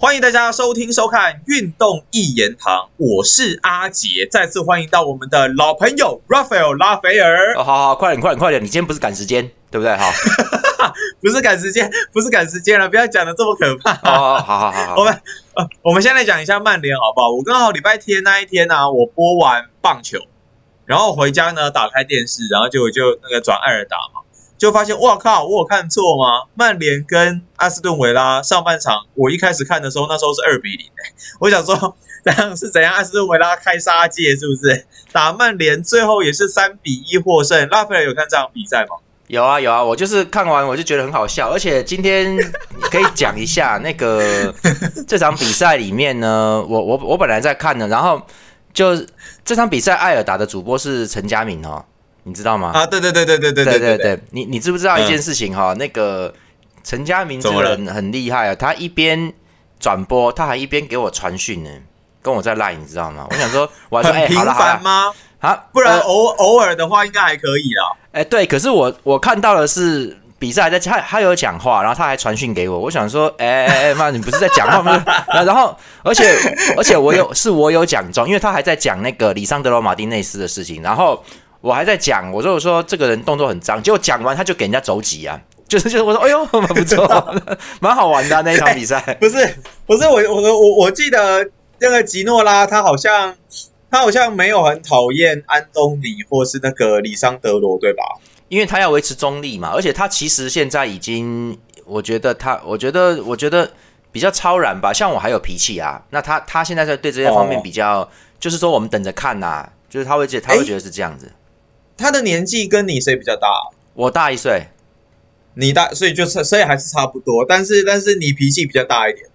欢迎大家收听收看《运动一言堂》，我是阿杰，再次欢迎到我们的老朋友 Raphael 拉斐尔。哦，好好，快点，快点，快点！你今天不是赶时间，对不对？哈，不是赶时间，不是赶时间了，不要讲的这么可怕。哦，好好好好，我们呃，我们先来讲一下曼联好不好？我刚好礼拜天那一天呢、我播完棒球，然后回家呢，打开电视，然后结果就那个转艾尔达嘛，就发现哇靠，我有看错吗？曼联跟阿斯顿维拉上半场，我一开始看的时候，那时候是二比零、欸，我想说 这样是怎样？阿斯顿维拉开杀戒是不是？打曼联最后也是三比一获胜。拉斐尔有看这场比赛吗？有啊有啊，我就是看完我就觉得很好笑，而且今天可以讲一下那个这场比赛里面呢，我我我本来在看的，然后就这场比赛艾尔达的主播是陈佳明哦，你知道吗？啊，对对对对对对对对对，你你知不知道一件事情哈、那个陈家明这个人很厉害啊，他一边转播，他还一边给我传讯呢，跟我在赖，你知道吗？我想说，我还说，哎、好了好了，繁吗？啊，不然呃偶偶尔的话应该还可以啦。哎、对，可是我我看到的是比赛还在他他有讲话，然后他还传讯给我，我想说，哎哎哎妈，你不是在讲话吗？然后然后而且而且我有是我有讲中，因为他还在讲那个里桑德罗马丁内斯的事情，然后我还在讲，我说我说这个人动作很脏，结果讲完他就给人家肘击啊。就是就是我说，哎呦，蛮不错，蛮好玩的啊、那一场比赛。不是不是，我我我我记得那个吉诺拉，他好像他好像没有很讨厌安东尼或是那个里桑德罗，对吧？因为他要维持中立嘛，而且他其实现在已经，我觉得他，我觉得，我觉得比较超然吧。像我还有脾气啊，那他他现在在对这些方面哦比较，就是说我们等着看呐、就是他会觉得他会觉得是这样子。他的年纪跟你谁比较大？我大一岁，你大，所以就是所以还是差不多，但是但是你脾气比较大一点。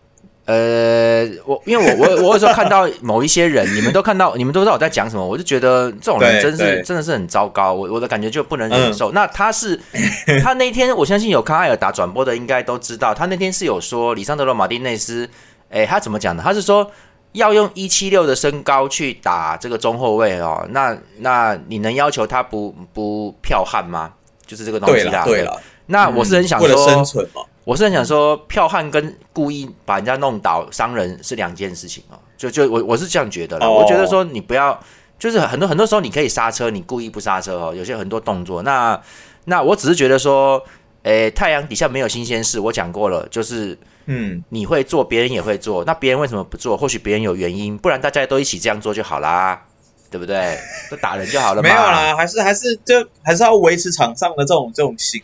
呃，我因为我我我有时候看到某一些人，你们都看到，你们都知道我在讲什么，我就觉得这种人真是真的是很糟糕，我我的感觉就不能忍受。那他是 他那天，我相信有看艾尔达转播的应该都知道，他那天是有说里桑德罗马丁内斯，诶，他怎么讲的？他是说要用一七六的身高去打这个中后卫哦，那那你能要求他不不剽悍吗？就是这个东西啦。了对了，那我是很想为了说，生存嘛。我是很想说，剽悍跟故意把人家弄倒伤人是两件事情哦。就就我我是这样觉得啦。哦我觉得说你不要，就是很多很多时候你可以刹车，你故意不刹车哦，有些很多动作。那那我只是觉得说，诶，太阳底下没有新鲜事，我讲过了，就是嗯，你会做，别人也会做，那别人为什么不做？或许别人有原因，不然大家都一起这样做就好啦，对不对？就打人就好了嘛。没有啦，还是还是就还是要维持场上的这种这种形。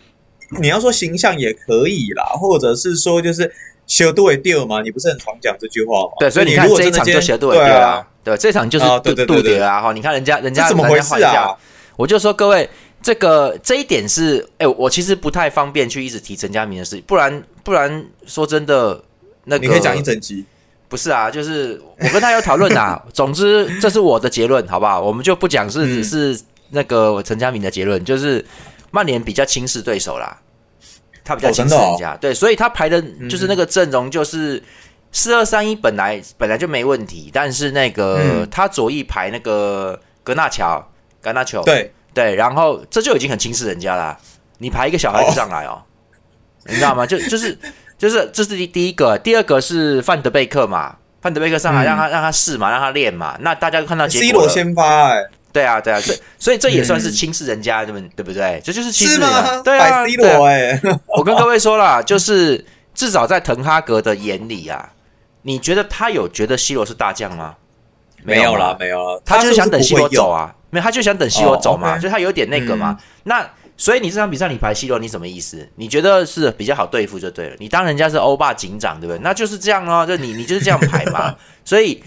你要说形象也可以啦，或者是说就是修都会掉嘛，你不是很常讲这句话吗？对，所以你你看这一场如果真的今天就写杜伟对啊对，这场就是啊杜杜对对对对德啊哈，你看人家人家怎么回事啊？我就说各位，这个这一点是，哎、我其实不太方便去一直提陈家明的事，不然不然说真的，那个你可以讲一整集。不是啊，就是我跟他有讨论呐。总之，这是我的结论，好不好？我们就不讲是、嗯是那个陈家明的结论，就是曼联比较轻视对手啦，他比较轻视人家，对，所以他排的就是那个阵容就是。四二三一本来本来就没问题，但是那个、嗯他左翼排那个格纳乔、格纳乔，对，对，然后这就已经很轻视人家啦。你排一个小孩子上来哦，你知道吗？就就是就是这是第第一个，第二个是范德贝克嘛，范德贝克上来嗯让他、让他试嘛，让他练嘛。那大家都看到结 C 果了，罗先发哎，对啊对啊，所以所以这也算是嗯轻视人家，对不对不对？这就是轻视是人家？对啊摆 C 哎，我跟各位说了，就是至少在滕哈格的眼里啊，你觉得他有觉得 C 罗是大将吗？嘛没有啦，没有啦，他就是想等 C 罗走啊。啊，没有，他就想等 C 罗走嘛，哦，OK 就他有点那个嘛。那所以你这场比赛你排 C 罗，你什么意思？你觉得是比较好对付就对了。你当人家是欧霸警长，对不对？那就是这样哦，就你你就是这样排嘛。所以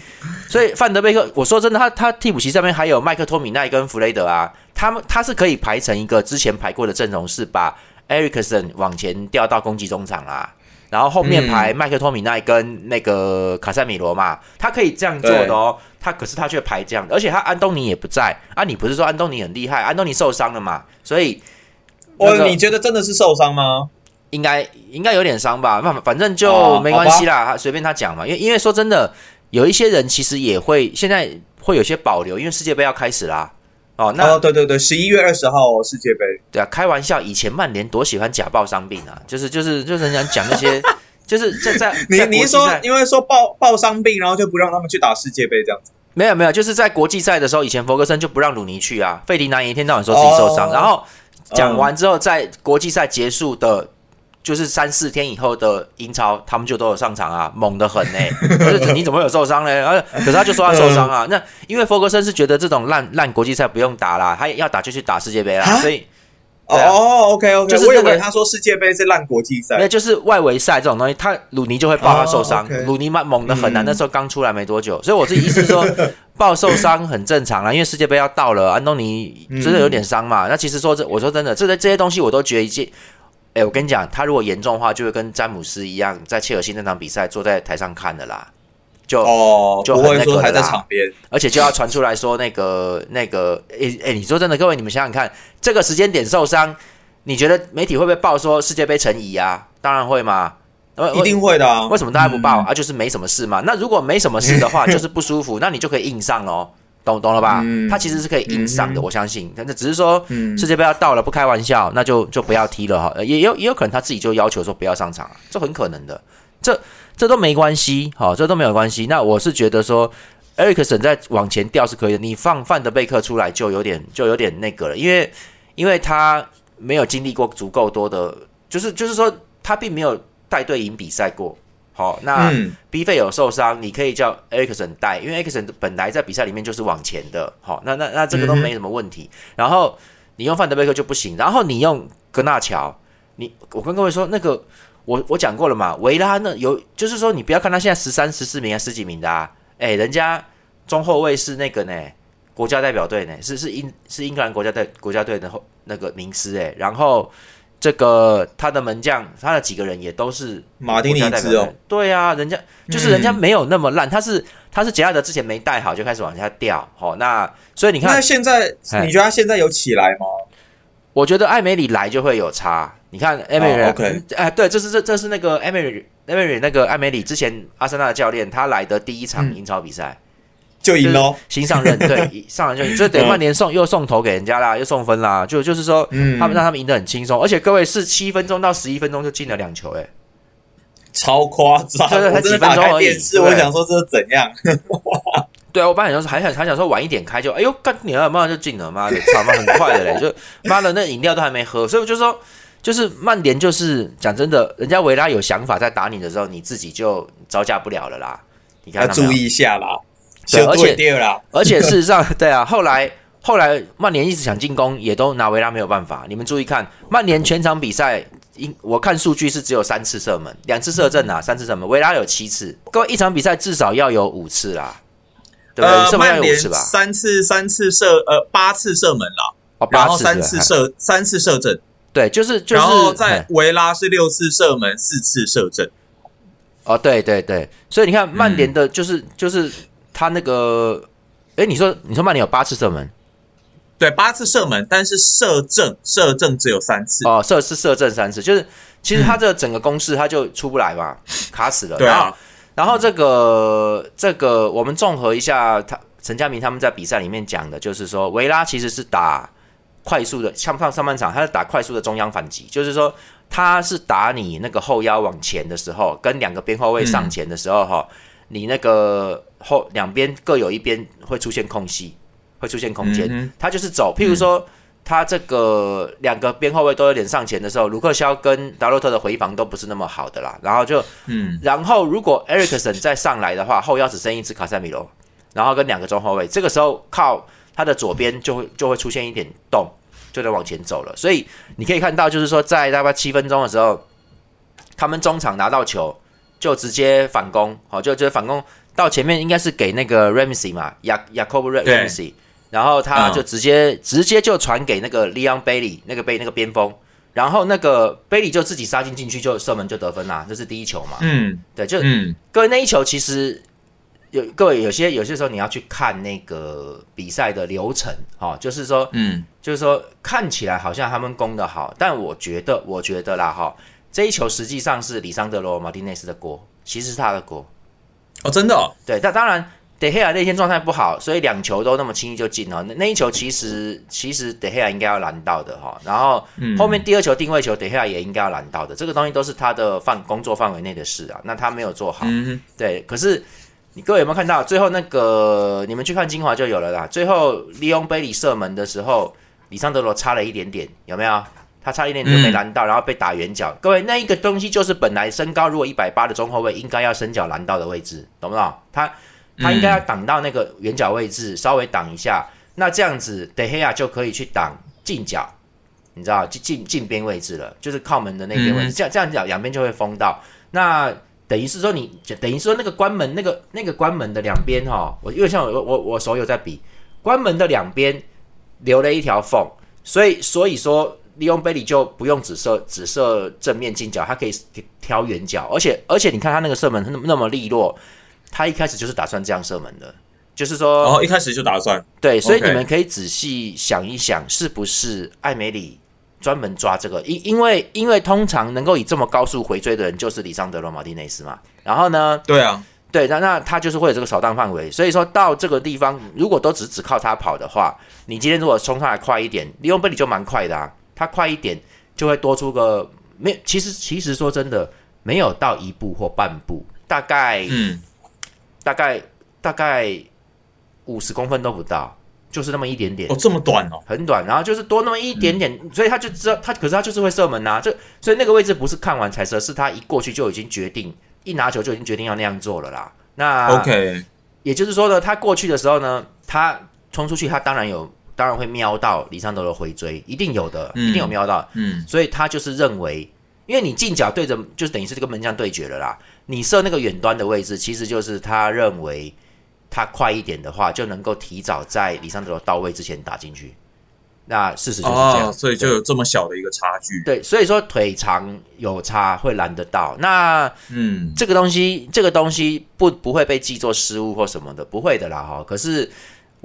所以范德贝克，我说真的，他他替补席上面还有麦克托米奈跟弗雷德啊，他们他是可以排成一个之前排过的阵容，是把 Ericsson 往前调到攻击中场啦。然后后面排麦克托米奈跟那个卡塞米罗嘛，他可以这样做的哦。他可是他却排这样，而且他安东尼也不在啊。你不是说安东尼很厉害？安东尼受伤了嘛，所以那哦，个你觉得真的是受伤吗？应该应该有点伤吧。那反正就哦没关系啦，他随便他讲嘛。因为因为说真的，有一些人其实也会现在会有些保留，因为世界杯要开始啦。哦，那、哦，对对对，十一月二十号世界杯，对啊，开玩笑，以前曼联多喜欢假报伤病啊，就是就是就是人家讲那些 就是在在 你你说因为说报报伤病，然后就不让他们去打世界杯这样子？没有没有，就是在国际赛的时候，以前弗格森就不让鲁尼去啊。费迪南一天到晚说自己受伤，哦然后讲完之后，在国际赛结束的，就是三四天以后的英超，他们就都有上场啊，猛得很呢、可是你怎么会有受伤呢？然后可是他就说他受伤啊。那因为弗格森是觉得这种烂烂国际赛不用打啦，他要打就去打世界杯啦，啊所以哦，OK OK，就是那个我以为他说世界杯是烂国际赛那。就是外围赛这种东西，他鲁尼就会爆他受伤鲁尼猛猛的很难，嗯那时候刚出来没多久，所以我自己意思是说，爆受伤很正常啦，因为世界杯要到了，安东尼真的有点伤嘛。那其实说这，我说真的，这些这些东西我都觉得一件，哎，我跟你讲，他如果严重的话，就会跟詹姆斯一样，在切尔西那场比赛坐在台上看的啦，就哦，就很不会说还在场边。而且就要传出来说那个那个，诶、诶、你说真的，各位你们想想看，这个时间点受伤，你觉得媒体会不会报说世界杯成疑啊？当然会嘛，呃一定会的啊！为什么大家不报、嗯啊？就是没什么事嘛。那如果没什么事的话，就是不舒服，那你就可以硬上喽，懂懂了吧？嗯他其实是可以硬上的，嗯我相信。但是只是说嗯世界杯要到了，不开玩笑，那就就不要踢了哈。呃也有也有可能他自己就要求说不要上场，这很可能的。这这都没关系，好，这都没有关系。那我是觉得说。埃里克森在往前调是可以的，你放范德贝克出来就有点就有点那个了，因为因为他没有经历过足够多的，就是就是说他并没有带队赢比赛过。好，那嗯 B 费有受伤，你可以叫 Ericsson 带，因为 Ericsson 本来在比赛里面就是往前的。好，那那那这个都没什么问题。然后你用范德贝克就不行，然后你用格纳乔，你我跟各位说那个。我我讲过了嘛，维拉那有，就是说你不要看他现在十三、十四名啊，十几名的啊，哎，人家中后卫是那个呢，国家代表队呢，是是英是英格兰国家队国家队的后那个名师哎，然后这个他的门将，他的几个人也都是马丁尼国家代表队兹哦，对啊，人家就是人家没有那么烂，他是他是杰拉德之前没带好就开始往下掉，好、那所以你看那看，现在哎。你觉得他现在有起来吗？我觉得艾梅里来就会有差。你看艾梅，OK。哎，对，这是这这是那个艾梅里艾梅里那个艾梅里之前阿森纳的教练，他来的第一场嗯。英超比赛，就赢喽。新上任，对，一上任就赢，就等于曼联送又送头给人家啦，又送分啦，就就是说，嗯他们让他们赢得很轻松，而且各位是七分钟到十一分钟就进了两球、哎，超夸张！对对才几分钟而已开电视，我想说这是怎样？对啊，我本来想说还想还想说晚一点开就，哎呦干你啊，马上就进了，妈的，操妈很快的嘞，就妈的那饮料都还没喝，所以我就说，就是曼联就是讲真的，人家维拉有想法在打你的时候，你自己就招架不了了啦。你看要注意一下啦，就对而且。而且事实上，对啊，后来后来曼联一直想进攻，也都拿维拉没有办法。你们注意看，曼联全场比赛，应我看数据是只有三次射门，两次射正啊，三次射门，维拉有七次。各位一场比赛至少要有五次啦，对不对？曼联？三次三次射呃八次射门啦，哦，然后三次射三次射正，对，就是就是，然后在维拉是六次射门四次射正。哦，对对对，所以你看曼嗯联的就是、就是他那个，哎，你说你说曼联有八次射门对，八次射门，但是射正射正只有三次。哦，射是射正三次，就是其实他这整个攻势他就出不来嘛，卡死了。对啊，然后这个这个，我们综合一下，他陈佳明他们在比赛里面讲的，就是说维拉其实是打快速的，像上上半场他是打快速的中央反击，就是说他是打你那个后腰往前的时候，跟两个边后卫上前的时候哈、你那个后两边各有一边会出现空隙，会出现空间，嗯他就是走，譬如说。他这个两个边后卫都有点上前的时候，卢克肖跟达洛特的回防都不是那么好的啦，然后就嗯。然后如果 Ericsson 再上来的话，后腰只剩一只卡塞米罗，然后跟两个中后卫，这个时候靠他的左边就会就会出现一点洞，就得往前走了。所以你可以看到，就是说在大概七分钟的时候，他们中场拿到球就直接反攻，好，就就反攻到前面应该是给那个 Ramsey 嘛，雅雅 Jacob Ramsey，然后他嗯。就直接、直接就传给那个 Leon Bailey 那个贝那个边锋。然后那个 Bailey 就自己杀进进去就射门就得分啦，这是第一球嘛。嗯。对，就嗯。各位那一球其实有各位有些有些时候你要去看那个比赛的流程哦，就是说嗯。就是说看起来好像他们攻的好，但我觉得我觉得啦哈、这一球实际上是里桑德罗马丁内斯的锅，其实是他的锅。哦，真的哦，对，但当然德黑亚那天状态不好，所以两球都那么轻易就进了。那那一球其实其实德黑亚应该要拦到的哈。然后后面第二球定位球，德黑亚也应该要拦到的。这个东西都是他的范工作范围内的事啊。那他没有做好，对。可是你各位有没有看到最后那个？你们去看精华就有了啦。最后利用贝里射门的时候，里桑德罗差了一点点，有没有？他差一点就没拦到，然后被打远角。各位，那一个东西就是本来身高如果一百八的中后卫应该要伸脚拦到的位置，懂不懂？他他应该要挡到那个远角位置，稍微挡一下，那这样子德黑亚就可以去挡近角，你知道，近近近边位置了，就是靠门的那边位置。这样这样讲，两边就会封到。那等于是说，你等于说那个关门那个那个关门的两边哈，我因为像我我我手有在比，关门的两边留了一条缝，所以所以说。利用贝里就不用只射只射正面近角，他可以挑远角，而且而且你看他那个射门那么那么利落，他一开始就是打算这样射门的，就是说哦一开始就打算对，所以你们可以仔细想一想，是不是艾梅里专门抓这个？因因为因为通常能够以这么高速回追的人就是里桑德罗马蒂内斯嘛，然后呢？对啊，对，那那他就是会有这个扫荡范围，所以说到这个地方，如果都只只靠他跑的话，你今天如果冲上来快一点，利用贝里就蛮快的啊。它快一点就会多出个没，其实其实说真的，没有到一步或半步，大概嗯，大概大概五十公分都不到，就是那么一点点哦，这么短哦，很短，然后就是多那么一点点，所以他就知道他，可是他就是会射门呐，这所以那个位置不是看完才射，是他一过去就已经决定，一拿球就已经决定要那样做了啦。那 OK，也就是说呢，他过去的时候呢，他冲出去，他当然有。当然会瞄到李尚德的回追，一定有的，一定有瞄到。嗯，所以他就是认为，因为你近角对着，就是等于是这个门将对决了啦。你射那个远端的位置，其实就是他认为他快一点的话，就能够提早在李尚德到位之前打进去。那事实就是这样，所以就有这么小的一个差距。对，所以说腿长有差会拦得到。那嗯，这个东西，这个东西不不会被记作失误或什么的，不会的啦哈。可是。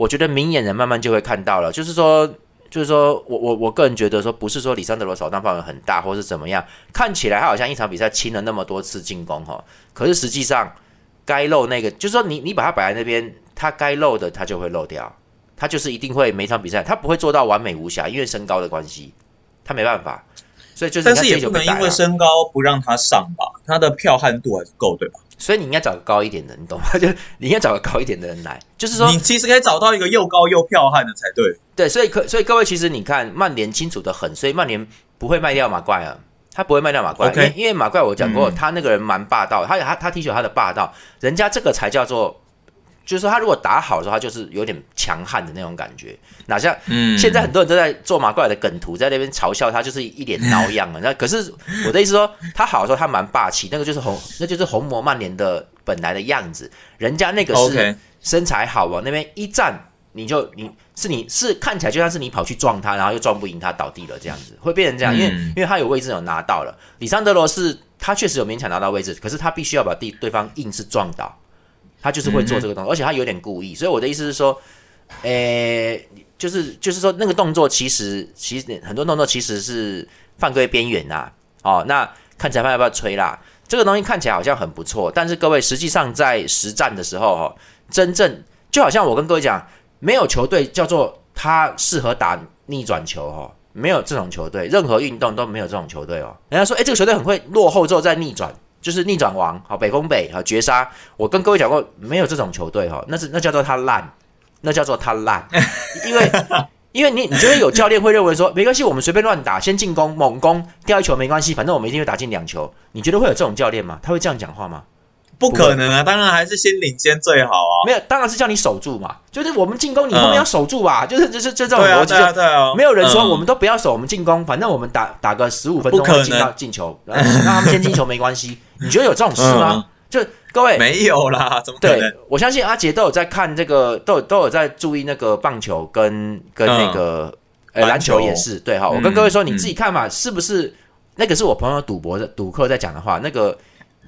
我觉得明眼人慢慢就会看到了，就是说，就是说我我我个人觉得说，不是说里桑德罗扫荡范围很大，或是怎么样，看起来他好像一场比赛清了那么多次进攻哈，可是实际上该漏那个，就是说你你把它摆在那边，他该漏的他就会漏掉，他就是一定会每场比赛他不会做到完美无瑕，因为身高的关系，他没办法，所以就是但是也不能因为身高不让他上吧，他的票悍度还是够对吧？所以你应该找个高一点的，你懂吗？就你应该找个高一点的人来，就是说，你其实可以找到一个又高又彪悍的才对。对，所以可所以各位，其实你看曼联清楚的很，所以曼联不会卖掉马怪啊，他不会卖掉马怪，因为因为马怪我讲过，他那个人蛮霸道，他他他踢球他的霸道，人家这个才叫做。就是说，他如果打好的话，就是有点强悍的那种感觉。哪像现在很多人都在做马怪的梗图，在那边嘲笑他，就是一脸孬样了。那可是我的意思说，他好的时候他蛮霸气，那个就是红，那就是红魔曼联的本来的样子。人家那个是身材好往那边一站，你就你是你是看起来就像是你跑去撞他，然后又撞不赢他倒地了这样子，会变成这样。因为因为他有位置有拿到了，里桑德罗是他确实有勉强拿到位置，可是他必须要把地对方硬是撞倒。他就是会做这个动作，而且他有点故意，所以我的意思是说，诶，就是就是说那个动作其实其实很多动作其实是犯规边缘呐，哦，那看裁判要不要吹啦？这个东西看起来好像很不错，但是各位实际上在实战的时候，哦，真正就好像我跟各位讲，没有球队叫做他适合打逆转球，哦，没有这种球队，任何运动都没有这种球队哦。人家说，哎，这个球队很会落后之后再逆转。就是逆转王，好北风北，好绝杀。我跟各位讲过，没有这种球队哈，那是那叫做他烂，那叫做他烂。因为因为你你觉得有教练会认为说，没关系，我们随便乱打，先进攻猛攻，掉一球没关系，反正我们一定会打进两球。你觉得会有这种教练吗？他会这样讲话吗？不可能啊！当然还是先领先最好啊。没有，当然是叫你守住嘛。就是我们进攻，你后面要守住吧。就是就是就这种逻辑，就没有人说我们都不要守，我们进攻，反正我们打打个十五分钟进到进球，让他们先进球没关系。你觉得有这种事吗？就各位没有啦，怎么可能？我相信阿杰都有在看这个，都有都有在注意那个棒球跟跟那个呃篮球也是对哈。我跟各位说，你自己看嘛，是不是那个是我朋友赌博的赌客在讲的话？那个。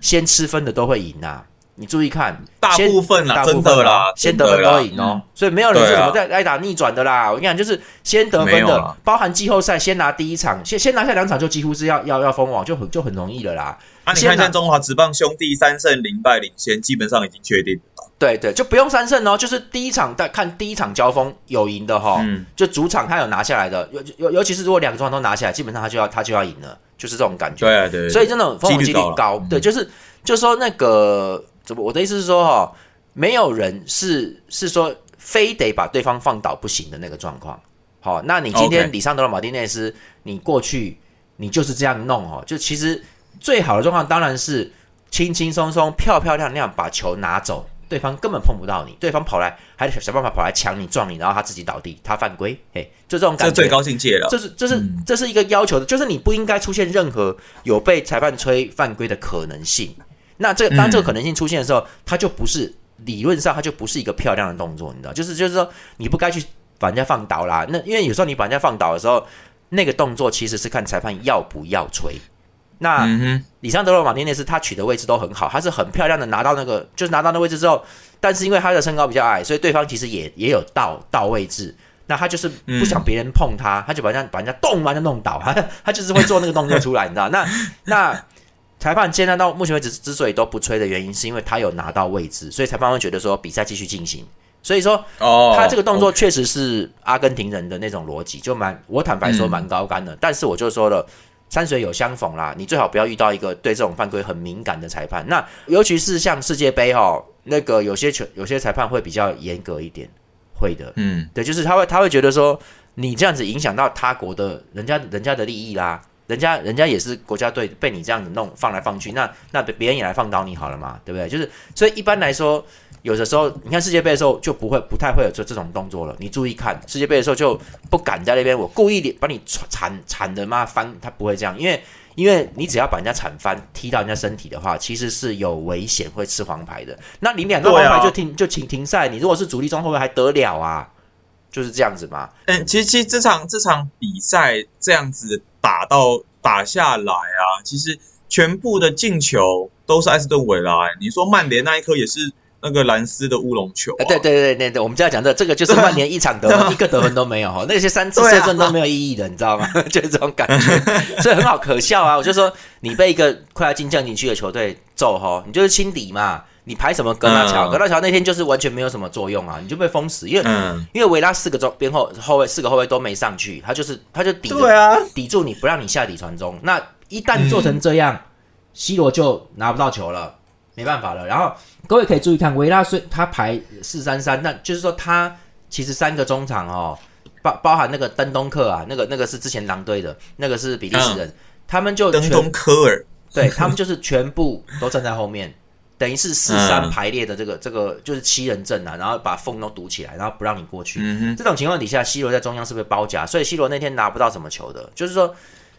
先吃分的都会赢呐，你注意看，大部分啦，真的啦，先得分都会赢哦，所以没有人是怎么在挨打逆转的啦。我跟你讲，就是先得分的，包含季后赛先拿第一场，先先拿下两场就几乎是要要要封王，就很就很容易了啦。啊，你看现在中华职棒兄弟三胜零败领先，基本上已经确定。对对，就不用三胜哦，就是第一场在看第一场交锋有赢的哈，嗯就主场他有拿下来的，尤尤尤其是如果两个主场都拿下来，基本上他就要他就要赢了，就是这种感觉。对啊对，所以真的封王几率高高，对，就是就说那个怎么？我的意思是说哈，没有人是是说非得把对方放倒不行的那个状况。好，那你今天里桑德罗马丁内斯，你过去你就是这样弄哦，就其实最好的状况当然是轻轻松松、漂漂亮亮把球拿走，对方根本碰不到你，对方跑来还得想办法跑来抢你、撞你，然后他自己倒地，他犯规，嘿，就这种感觉。这最高境界了。这是这是这是一个要求的，就是你不应该出现任何有被裁判吹犯规的可能性。那这个当这个可能性出现的时候，它就不是理论上它就不是一个漂亮的动作，你知道？就是就是说你不该去把人家放倒啦。那因为有时候你把人家放倒的时候，那个动作其实是看裁判要不要吹。那嗯哼，里桑德罗马丁内斯他取的位置都很好，他是很漂亮的拿到那个，就是拿到那位置之后，但是因为他的身高比较矮，所以对方其实也也有到到位置。那他就是不想别人碰他，他就把人家把人家动完就弄倒，他他就是会做那个动作出来，你知道？那那裁判现在到目前为止之所以都不吹的原因，是因为他有拿到位置，所以裁判会觉得说比赛继续进行。所以说哦，他这个动作确实是阿根廷人的那种逻辑，就蛮我坦白说嗯蛮高干的。但是我就说了，山水有相逢啦，你最好不要遇到一个对这种犯规很敏感的裁判。那尤其是像世界杯哈，那个有些球有些裁判会比较严格一点，会的。嗯，对，就是他会他会觉得说你这样子影响到他国的人家人家的利益啦。人家人家也是国家队，被你这样子弄放来放去，那那别别人也来放倒你好了嘛，对不对？就是所以一般来说，有的时候你看世界杯的时候就不会不太会有这这种动作了。你注意看世界杯的时候就不敢在那边我故意把你铲铲的妈翻，他不会这样，因为因为你只要把人家铲翻踢到人家身体的话，其实是有危险会吃黄牌的。那你两个黄牌就停、就请停赛，你如果是主力中后卫还得了啊？就是这样子嘛。嗯，其实其实这场这场比赛这样子打到打下来啊，其实全部的进球都是埃斯顿维拉、欸。你说曼联那一颗也是那个兰斯的乌龙球、啊啊，对对对对对，我们就要讲这，这个就是曼联一场得分一个得分都没有哈，那些三次射正都没有意义的，你知道吗？就是这种感觉，所以很好可笑啊！我就说你被一个快要进降级区的球队揍哈，你就是轻敌嘛，你排什么格纳乔？嗯。格纳乔那天就是完全没有什么作用啊，你就被封死，因为、嗯，因为维拉四个中边后后卫四个后卫都没上去，他就是他就抵着对啊，抵住你不让你下底传中。那一旦做成这样，c 罗就拿不到球了，没办法了。然后各位可以注意看，维拉虽他排四三三，那就是说他其实三个中场哦，包包含那个登东克啊，那个那个是之前狼队的，那个是比利时人，他们就登东科尔，对他们就是全部都站在后面，等于是四三嗯排列的这个这个就是七人阵啊，然后把缝都堵起来，然后不让你过去。这种情况底下，C 罗在中央是不是包夹？所以 C 罗那天拿不到什么球的，就是说，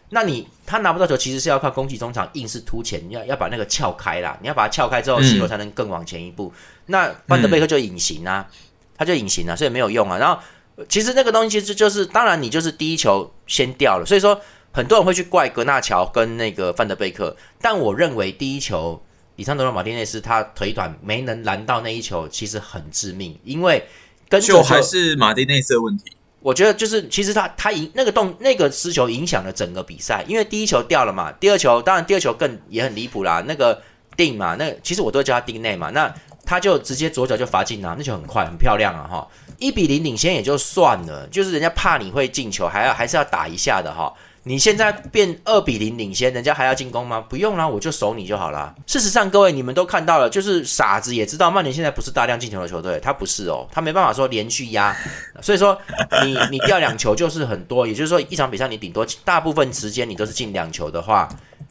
那你他拿不到球，其实是要靠攻击中场硬是突前，你要要把那个撬开啦，你要把它撬开之后嗯，C 罗才能更往前一步。那范德贝克就隐形啊，他就隐形啊，所以没有用啊。然后呃其实那个东西其实就是，当然你就是第一球先掉了，所以说很多人会去怪格纳乔跟那个范德贝克，但我认为第一球。里桑德罗马丁内斯他腿短没能拦到那一球，其实很致命，因为跟着就还是马丁内斯的问题。我觉得就是，其实他他影那个动那个失球影响了整个比赛，因为第一球掉了嘛，第二球当然第二球更也很离谱啦，那个定嘛，那其实我都叫他定内嘛，那他就直接左脚就罚进啦，那球很快很漂亮啊哈，一比零领先也就算了，就是人家怕你会进球，还要还是要打一下的哈。你现在变二比零领先，人家还要进攻吗？不用啦，我就守你就好啦。事实上，各位你们都看到了，就是傻子也知道曼联现在不是大量进球的球队，他不是哦，他没办法说连续压，所以说你你掉两球就是很多，也就是说一场比赛你顶多大部分时间你都是进两球的话，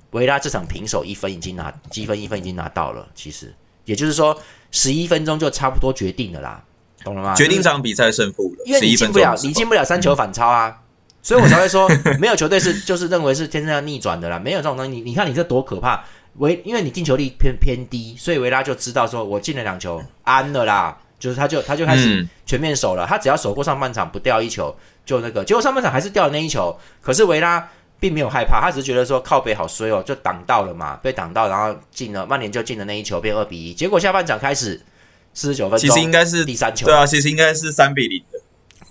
维拉这场平手一分已经拿积分一分已经拿到了，其实也就是说十一分钟就差不多决定了啦，懂了吗？决定这场比赛胜负了，因为你进不了你进不了三球反超啊，所以我才会说，没有球队是就是认为是天生要逆转的啦，没有这种东西。你你看你这多可怕，维因为你进球率偏偏低，所以维拉就知道说我进了两球安了啦，就是他就他就开始嗯全面守了，他只要守过上半场不掉一球就那个，结果上半场还是掉了那一球，可是维拉。并没有害怕，他只是觉得说靠北好衰哦，就挡到了嘛，被挡到，然后进了，曼联就进了那一球，变二比一。结果下半场开始四十九分钟，其实应该是第三球，对啊，其实应该是三比零的。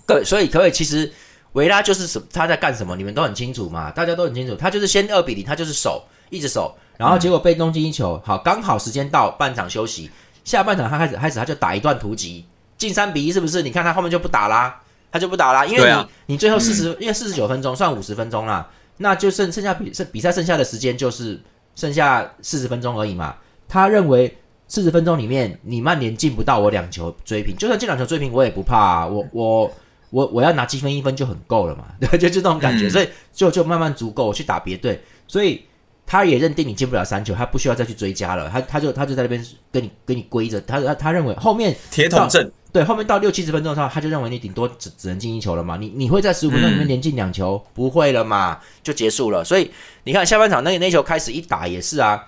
对，所以可以其实维拉就是什他在干什么，你们都很清楚嘛，大家都很清楚，他就是先二比零，他就是守，一直守，然后结果被东进一球，好，刚好时间到半场休息，下半场他开始开始他就打一段突击，进三比一是不是？你看他后面就不打啦，他就不打啦，因为你、你最后四十、因为四十九分钟算五十分钟啦，那就剩剩下比剩比赛剩下的时间就是剩下四十分钟而已嘛。他认为四十分钟里面你曼联进不到我两球追平，就算进两球追平我也不怕、我我。我我要拿积分一分就很够了嘛，对，就就这种感觉，嗯。所以就就慢慢足够我去打别队，所以他也认定你进不了三球，他不需要再去追加了，他他就他就在那边跟你跟你归着，他他他认为后面铁桶阵，对后面到六七十分钟的时候，他就认为你顶多只只能进一球了嘛，你你会在十五分钟里面嗯。连进两球、不会了嘛，就结束了。所以你看下半场那那球开始一打也是啊，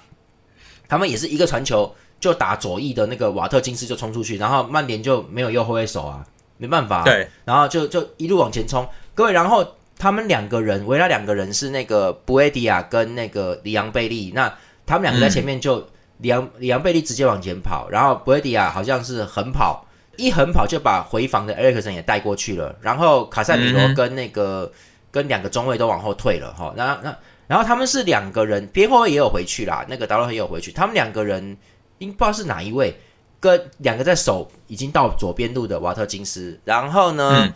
他们也是一个传球就打左翼的那个瓦特金斯就冲出去，然后曼联就没有右后卫手啊，没办法、啊，对，然后就就一路往前冲。各位，然后他们两个人，维拉两个人是那个布埃迪亚跟那个里昂贝利，那他们两个在前面就、里昂里昂贝利直接往前跑，然后布埃迪亚好像是横跑，一横跑就把回防的埃里克森也带过去了，然后卡塞米罗跟那个、跟两个中卫都往后退了哈，那那然后他们是两个人，边后卫也有回去啦，那个达洛也有回去，他们两个人应不知道是哪一位。跟两个在守已经到左边路的瓦特金斯，然后呢，嗯。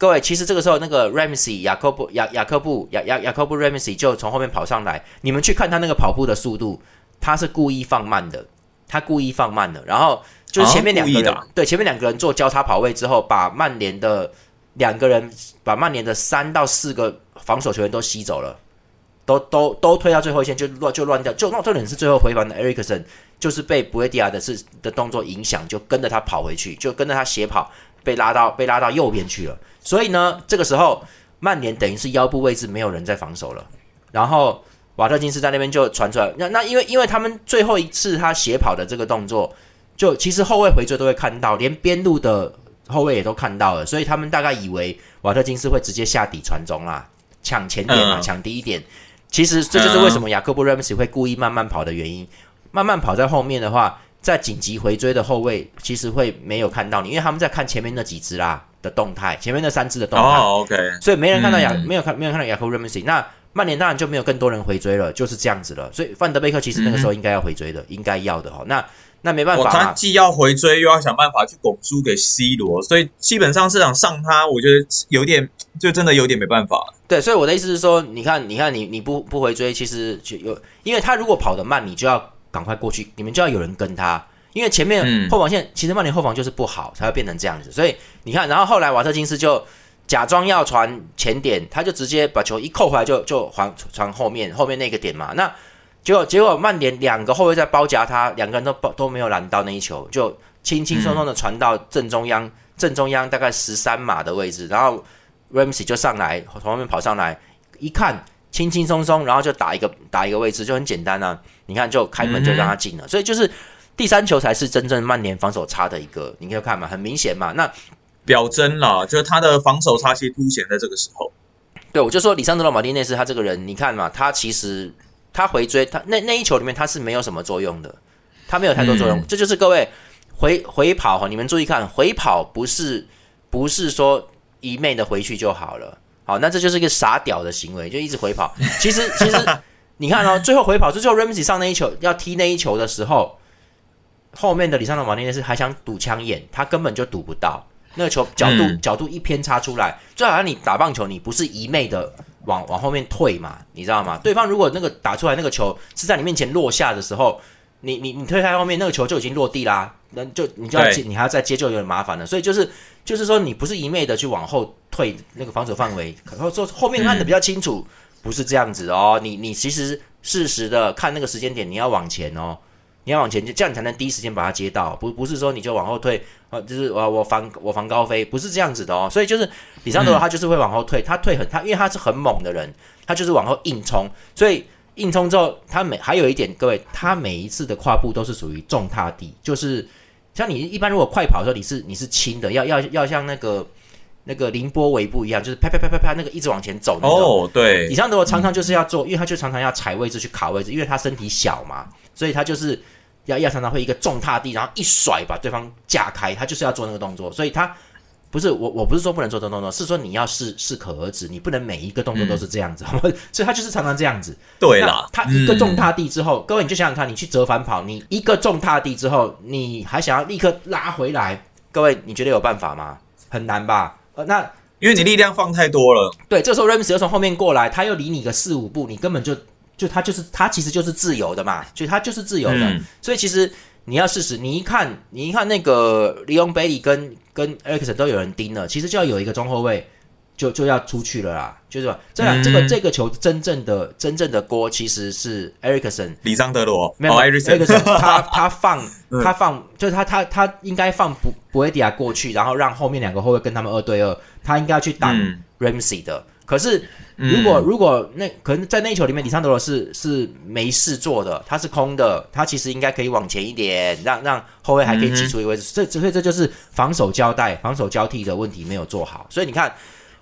各位，其实这个时候那个 Ramsey 雅科布雅雅科布雅雅雅科布 Ramsey 就从后面跑上来，你们去看他那个跑步的速度，他是故意放慢的，他故意放慢的，然后就是前面两个人，对，前面两个人做交叉跑位之后，把曼联的两个人把曼联的三到四个防守球员都吸走了。都都都推到最后一线，就乱就乱掉，就那重点是最后回防的 Erikson 就是被布雷迪亚的是的动作影响，就跟着他跑回去，就跟着他斜跑，被拉到被拉到右边去了。所以呢，这个时候曼联等于是腰部位置没有人在防守了，然后瓦特金斯在那边就传出来。那那因为因为他们最后一次他斜跑的这个动作，就其实后卫回追都会看到，连边路的后卫也都看到了，所以他们大概以为瓦特金斯会直接下底传中啦，抢前点嘛，嗯抢第一点。其实这就是为什么雅各布 Ramsey 会故意慢慢跑的原因。慢慢跑在后面的话，在紧急回追的后卫其实会没有看到你，因为他们在看前面那几只啦的动态，前面那三只的动态，哦，OK，所以没人看到雅、嗯没有看没有看到雅各布 Ramsey。那曼联当然就没有更多人回追了，就是这样子了。所以范德贝克其实那个时候应该要回追的，应该要的哈。那那没办哇，法嘛，他既要回追，又要想办法去拱输给 C 罗，所以基本上这场上他，我觉得有点，就真的有点没办法。对，所以我的意思是说，你看，你看你你不不回追，其实就有，因为他如果跑得慢，你就要赶快过去，你们就要有人跟他，因为前面嗯后防线、其实曼联后防就是不好，才会变成这样子。所以你看，然后后来瓦特金斯就假装要传前点，他就直接把球一扣回来就就还传后面后面那个点嘛。那结 果结果曼联两个后卫在包夹他，两个人都包都没有拦到那一球，就轻轻松松的传到正中央，正中央大概十三码的位置，然后 Ramsey 就上来，从后面跑上来，一看轻轻松松，然后就打一个打一个位置，就很简单啊。你看就开门就让他进了，所以就是第三球才是真正曼联防守差的一个，你可以看嘛，很明显嘛。那表征啦，就是他的防守差其实凸显在这个时候。对我就说里桑德罗马丁内斯他这个人，你看嘛，他其实他回追他那那一球里面他是没有什么作用的，他没有太多作用。嗯这就是各位回回跑哈，你们注意看，回跑不是不是说一昧的回去就好了。好，那这就是一个傻屌的行为，就一直回跑。其实其实你看哦，最后回跑，就最后 Ramsey 上那一球要踢那一球的时候，后面的里桑德罗马丁内斯还想堵枪眼，他根本就堵不到。那个球角度、嗯角度一偏差出来，就好像你打棒球，你不是一昧的往往后面退嘛，你知道吗？对方如果那个打出来那个球是在你面前落下的时候，你你你推开后面那个球就已经落地啦，那就你就要接，你还要再接就有点麻烦了。所以就是就是说，你不是一昧的去往后退那个防守范围，然后说后面看的比较清楚，不是这样子哦。你你其实适时的看那个时间点，你要往前哦。你要往前，这样你才能第一时间把它接到，不不是说你就往后退，啊，就是我我防我防高飞，不是这样子的哦。所以就是里桑德罗他就是会往后退，他退很他因为他是很猛的人，他就是往后硬冲，所以硬冲之后，他每还有一点，各位，他每一次的跨步都是属于重踏地，就是像你一般如果快跑的时候，你是你是轻的，要要要像那个那个凌波微步一样，就是啪啪啪啪啪那个一直往前走。哦，对以上的我常常就是要做，因为他就常常要踩位置去卡位置，因为他身体小嘛，所以他就是要要常常会一个重踏地，然后一甩把对方架开，他就是要做那个动作，所以他不是我，我不是说不能做动作，是说你要适适可而止，你不能每一个动作都是这样子，所以他就是常常这样子。对啦，他一个重踏地之后，各位你就想想看，你去折返跑，你一个重踏地之后，你还想要立刻拉回来，各位你觉得有办法吗？很难吧？呃，那因为你力量放太多了。对，这时候 Rams 又从后面过来，他又离你个四五步，你根本就就他就是他其实就是自由的嘛，就他就是自由的，所以其实。你要试试，你一看，你一看那个利用贝利跟跟 Ericson 都有人盯了，其实就要有一个中后卫就就要出去了啦，就是说这样这个这个球真正的真正的锅其实是艾克森，里桑德罗没有，Ericson，他 他放他放就是他他他应该放博博维迪亚过去，然后让后面两个后卫跟他们二对二，他应该要去挡 Ramsey 的，可是。如果如果那可能在那球里面，里桑德罗是是没事做的，他是空的，他其实应该可以往前一点，让让后卫还可以挤出一个位置。这所以这就是防守交代、防守交替的问题没有做好。所以你看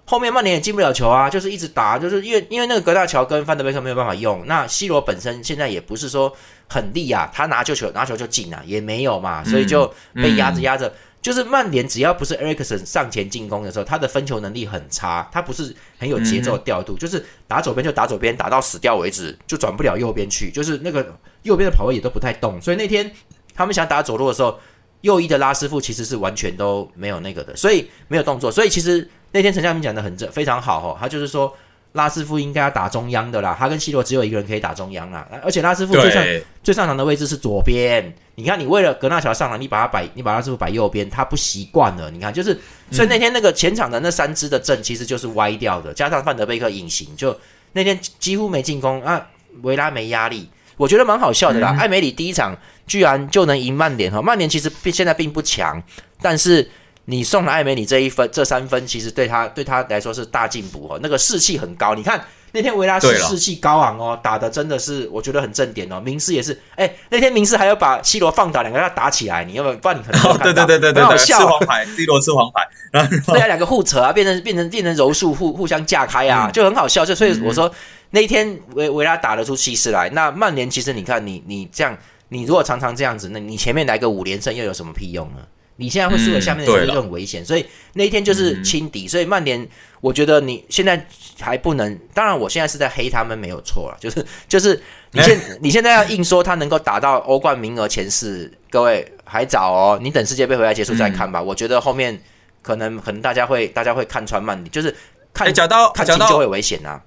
后面曼联也进不了球啊，就是一直打，就是因为因为那个格大乔跟范德贝克没有办法用。那 C 罗本身现在也不是说很厉啊，他拿球球拿球就进啊，也没有嘛，所以就被压着压着。就是曼联只要不是埃里克森上前进攻的时候，他的分球能力很差，他不是很有节奏调度，就是打左边就打左边，打到死掉为止，就转不了右边去，就是那个右边的跑位也都不太动。所以那天他们想打左路的时候，右翼的拉师傅其实是完全都没有那个的，所以没有动作。所以其实那天陈嘉明讲的很正非常好哦，他就是说。拉师傅应该要打中央的啦，他跟西罗只有一个人可以打中央啦，而且拉师傅最上最上场的位置是左边。你看，你为了格纳乔上来，你把他摆，你把拉师傅摆右边，他不习惯了。你看，就是所以那天那个前场的那三支的阵其实就是歪掉的，加上范德贝克隐形，就那天几乎没进攻啊，维拉没压力，我觉得蛮好笑的啦。艾梅里第一场居然就能赢曼联哈，曼联其实现在并不强，但是。你送了艾梅里这一分，这三分其实对他对他来说是大进步哦。那个士气很高，你看那天维拉斯士气高昂哦，打的真的是我觉得很正点哦。明斯也是，哎，那天明斯还要把 C 罗放倒，两个要打起来，你要不不然你可能对对对对对，好笑，吃黄牌，C 罗吃黄牌，对啊，两个互扯啊，变成变成变成柔术互互相架开啊，就很好笑。就所以我说那天维维拉打得出气势来，那曼联其实你看你你这样，你如果常常这样子，那你前面来个五连胜又有什么屁用呢？你现在会输给下面的球队就很危险，所以那一天就是轻敌。所以曼联，我觉得你现在还不能。当然，我现在是在黑他们没有错了，就是就是你现 你现在要硬说他能够打到欧冠名额前四，各位还早哦。你等世界杯回来结束再看吧。我觉得后面可能可能大家会大家会看穿曼联，就是看讲到看清就会危险啊。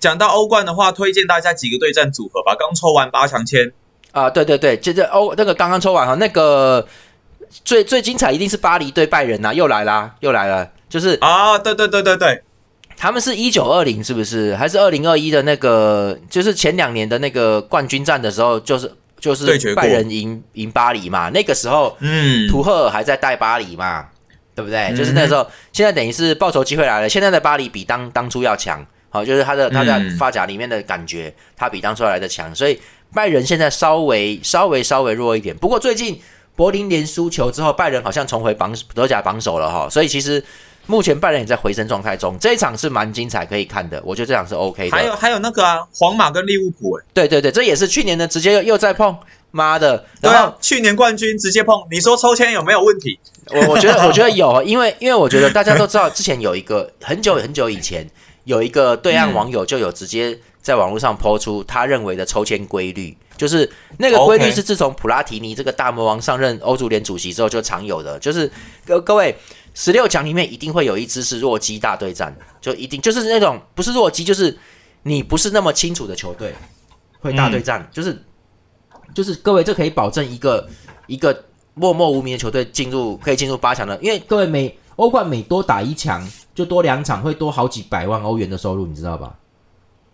讲到欧冠的话，推荐大家几个对战组合吧。刚抽完八强签啊，对对对，就是欧那个刚刚抽完哈那个。最最精彩一定是巴黎对拜仁呐，又来啦，又来了，就是啊，对对对对对，他们是一九二零是不是？还是二零二一的那个？就是前两年的那个冠军战的时候，就是就是拜仁赢赢巴黎嘛，那个时候，嗯，图赫尔还在带巴黎嘛，对不对？就是那时候，现在等于是报仇机会来了。现在的巴黎比当当初要强，好，就是他的他在发夹里面的感觉，他比当初来的强，所以拜仁现在稍微稍微稍微弱一点。不过最近。柏林连输球之后，拜仁好像重回榜德甲榜首了哈，所以其实目前拜仁也在回升状态中。这一场是蛮精彩，可以看的。我觉得这场是 OK 的。还有还有那个啊，皇马跟利物浦，哎，对对对，这也是去年的直接又又在碰，妈的！对啊，去年冠军直接碰，你说抽签有没有问题？我我觉得 我觉得有，因为因为我觉得大家都知道，之前有一个很久很久以前有一个对岸网友就有直接在网络上抛出他认为的抽签规律。就是那个规律是自从普拉提尼这个大魔王上任欧足联主席之后就常有的，就是各各位十六强里面一定会有一支是弱鸡大对战，就一定就是那种不是弱鸡，就是你不是那么清楚的球队会大对战，就是就是各位这可以保证一个一个默默无名的球队进入可以进入八强的，因为各位每欧冠每多打一强就多两场会多好几百万欧元的收入，你知道吧？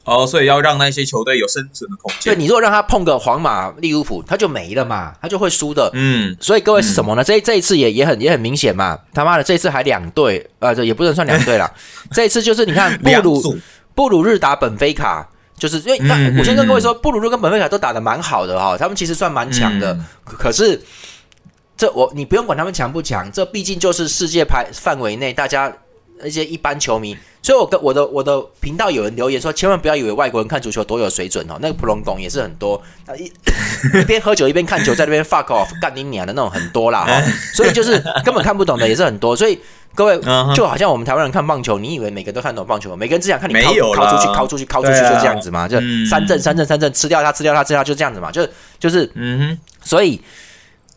哦，所以要让那些球队有生存的空间。对你如果让他碰个皇马、利物浦，他就没了嘛，他就会输的。嗯，所以各位是什么呢？这这一次也也很也很明显嘛。他妈的，这一次还两队，呃，这也不能算两队了。这一次就是你看布鲁布鲁日打本菲卡，就是因为那我先跟各位说，布鲁日跟本菲卡都打的蛮好的哈，他们其实算蛮强的。可是这我你不用管他们强不强，这毕竟就是世界排范围内大家一些一般球迷，所以我跟我的我的频道有人留言说，千万不要以为外国人看足球多有水准哦，那个普隆拱也是很多，啊一一边喝酒一边看球，在那边 fuck off 干你娘的那种很多啦，哦，所以就是根本看不懂的也是很多，所以各位 就好像我们台湾人看棒球，你以为每个人都看懂棒球，每个人只想看你没有啦。靠靠出去，靠出去，靠出去，就这样子嘛，就嗯。三振三振三振，吃掉它，吃掉它，吃掉它，就这样子嘛，就就是嗯哼，所以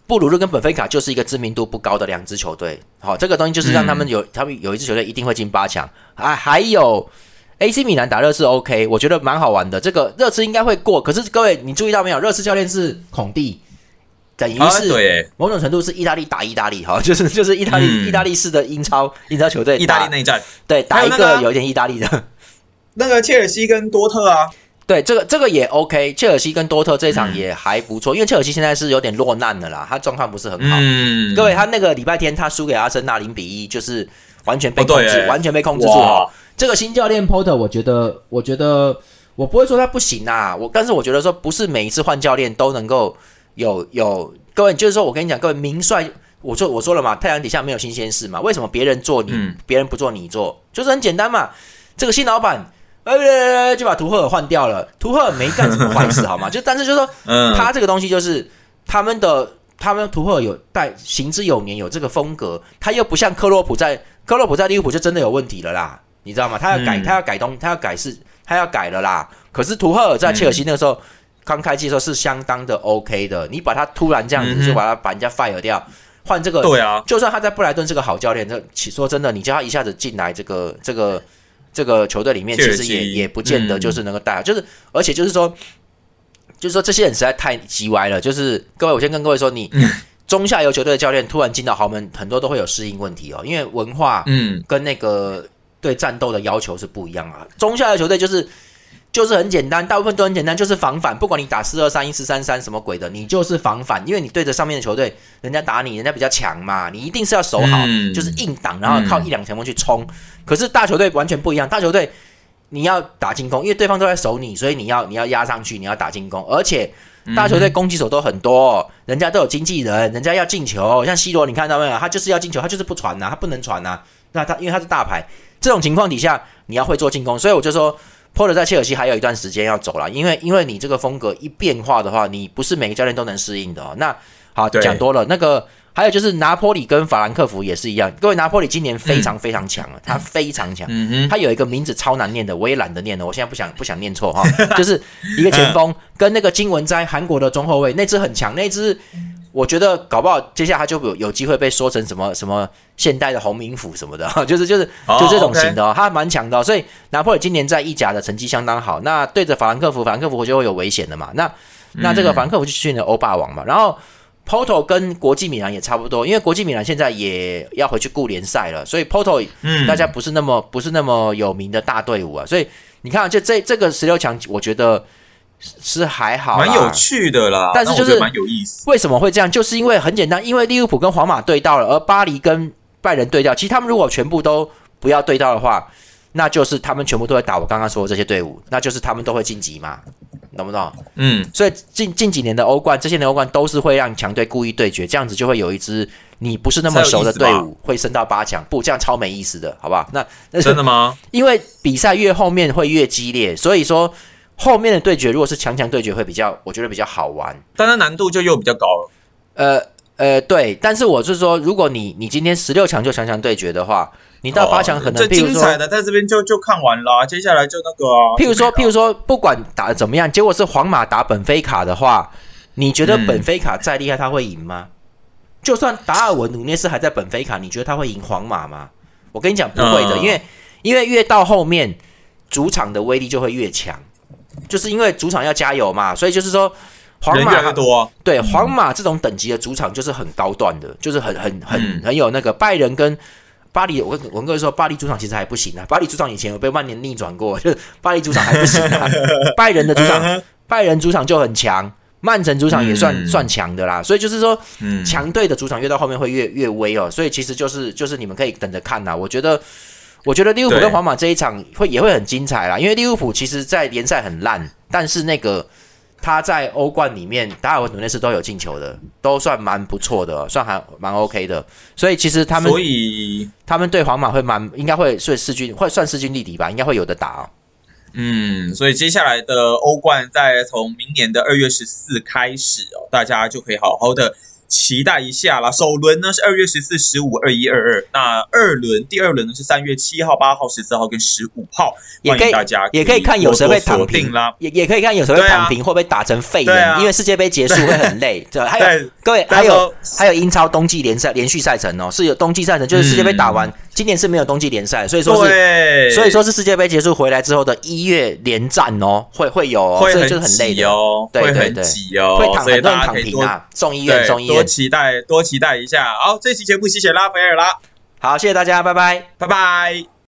布鲁日跟本菲卡就是一个知名度不高的两支球队。好、这个东西就是让他们有、他们有一支球队一定会进八强啊。还有 AC 米兰打热刺 OK，我觉得蛮好玩的。这个热刺应该会过，可是各位你注意到没有？热刺教练是孔蒂，等于啊是对，某种程度是意大利打意大利哈，就是就是意大利、嗯意大利式的英超英超球队，意大利内战，对打一个有一点意大利的。那个切尔西跟多特啊，对，这个这个也 OK，切尔西跟多特这一场也还不错，因为切尔西现在是有点落难的啦，他状况不是很好。嗯，各位，他那个礼拜天他输给阿森纳零比一，就是完全被哦控制，完全被控制住哇了。这个新教练 Porter，我觉得，我觉得我不会说他不行啊，我但是我觉得说不是每一次换教练都能够有有各位，就是说我跟你讲，各位名帅，我说我说了嘛，太阳底下没有新鲜事嘛，为什么别人做你，嗯别人不做你做，就是很简单嘛。这个新老板。呃，就把图赫尔换掉了。图赫尔没干什么坏事，好吗？就但是就是说，嗯，他这个东西就是他们的，他们图赫尔有带行之有年，有这个风格，他又不像克洛普在克洛普在利物浦就真的有问题了啦，你知道吗？他要改，他要改东，他要改是，他要改了啦。可是图赫尔在切尔西那个时候、刚开季的时候是相当的 OK 的，你把他突然这样子就把他把人家 fire 掉，换这个对啊，就算他在布莱顿是个好教练，这说真的，你叫他一下子进来这个这个这个球队里面，其实也也不见得嗯就是能够带好，就是而且就是说，就是说这些人实在太叽歪了。就是各位，我先跟各位说，你嗯中下游球队的教练突然进到豪门，很多都会有适应问题哦，因为文化嗯，跟那个对战斗的要求是不一样啊。中下游球队就是就是很简单，大部分都很简单，就是防反。不管你打四二三一、四三三什么鬼的，你就是防反，因为你对着上面的球队，人家打你，人家比较强嘛，你一定是要守好，嗯就是硬挡，然后靠一两前锋去冲。可是大球队完全不一样，大球队你要打进攻，因为对方都在守你，所以你要你要压上去，你要打进攻，而且。大球队攻击手都很多，人家都有经纪人，人家要进球。像 C 罗，你看到没有？他就是要进球，他就是不传呐、他不能传呐、那他因为他是大牌，这种情况底下，你要会做进攻，所以我就说，Porter 在切尔西还有一段时间要走了，因为因为你这个风格一变化的话，你不是每个教练都能适应的哦。那好，讲多了，那个还有就是拿坡里跟法兰克福也是一样，各位拿坡里今年非常非常强啊，他非常强。嗯哼，他有一个名字超难念的，我也懒得念了，我现在不想不想念错哈，就是一个前锋 跟那个金文哉韩国的中后卫，那支很强，那支我觉得搞不好接下来他就有有机会被说成什么什么现代的洪明府什么的，就是就是哦就这种型的哦，他蛮强的哦、所以拿破仑今年在意甲的成绩相当好，那对着法兰克福，法兰克福就会有危险的嘛，那那这个法兰克福就去了欧霸王嘛，然后。Porto 跟国际米兰也差不多，因为国际米兰现在也要回去顾联赛了，所以 Porto 嗯，大家不是那么不是那么有名的大队伍啊，所以你看，就这这个十六强，我觉得是是还好，蛮有趣的啦，但是就是蛮有意思。为什么会这样？就是因为很简单，因为利物浦跟皇马对到了，而巴黎跟拜仁对调。其实他们如果全部都不要对到的话，那就是他们全部都会打我刚刚说的这些队伍，那就是他们都会晋级嘛，懂不懂？嗯，所以近近几年的欧冠，这些年欧冠都是会让强队故意对决，这样子就会有一支你不是那么熟的队伍会升到八强，不这样超没意思的，好不好？那那真的吗？因为比赛越后面会越激烈，所以说后面的对决如果是强强对决会比较，我觉得比较好玩。但它难度就又比较高了。呃呃，对，但是我是说，如果你你今天十六强就强强对决的话，你到八强可能，哦最精彩的在这边就就看完了，接下来就那个啊，譬如说，譬如说，不管打的怎么样，结果是皇马打本菲卡的话，你觉得嗯本菲卡再厉害，他会赢吗？就算达尔文努涅斯还在本菲卡，你觉得他会赢皇马吗？我跟你讲，不会的，嗯因为因为越到后面，主场的威力就会越强，就是因为主场要加油嘛，所以就是说，皇人马越多啊，对皇马这种等级的主场就是很高段的，就是很很很嗯很有那个拜仁跟巴黎。我跟我跟各位说，巴黎主场其实还不行啊，巴黎主场以前有被曼联逆转过，就 是巴黎主场还不行啊。拜仁的主场，拜仁主场就很强，曼城主场也算、嗯算强的啦。所以就是说，嗯，强队的主场越到后面会越越微哦。所以其实就是就是你们可以等着看呐。我觉得。我觉得利物浦跟皇马这一场会也会很精彩啦，因为利物浦其实在联赛很烂，但是那个他在欧冠里面，达尔文努内斯都有进球的，都算蛮不错的，算还蛮 OK 的。所以其实他们，所以他们对皇马会蛮应该会是势均会算势均力敌吧，应该会有的打、哦。嗯，所以接下来的欧冠在从明年的二月十四开始哦，大家就可以好好的期待一下啦。首轮呢是二月十四、十五、二一、二二，那二轮第二轮呢是三月七号、八号、十四号跟十五号，也可以欢迎大家也可以看有谁会躺平啦。也也可以看有谁会躺平，会不会打成废对人？啊因为世界杯结束会很累。对，还有，各位还有还有英超冬季联赛连续赛程哦，是有冬季赛程，就是世界杯打完，今年是没有冬季联赛，所以说是。所以说是世界杯结束回来之后的一月连战哦，会会有哦，会所以就是很累的，挤哦，会很对对对挤哦，会躺很多人躺平啊，送医院送医院。多期待多期待一下。好，这期节目谢谢拉斐尔啦，好，谢谢大家，拜拜。拜拜。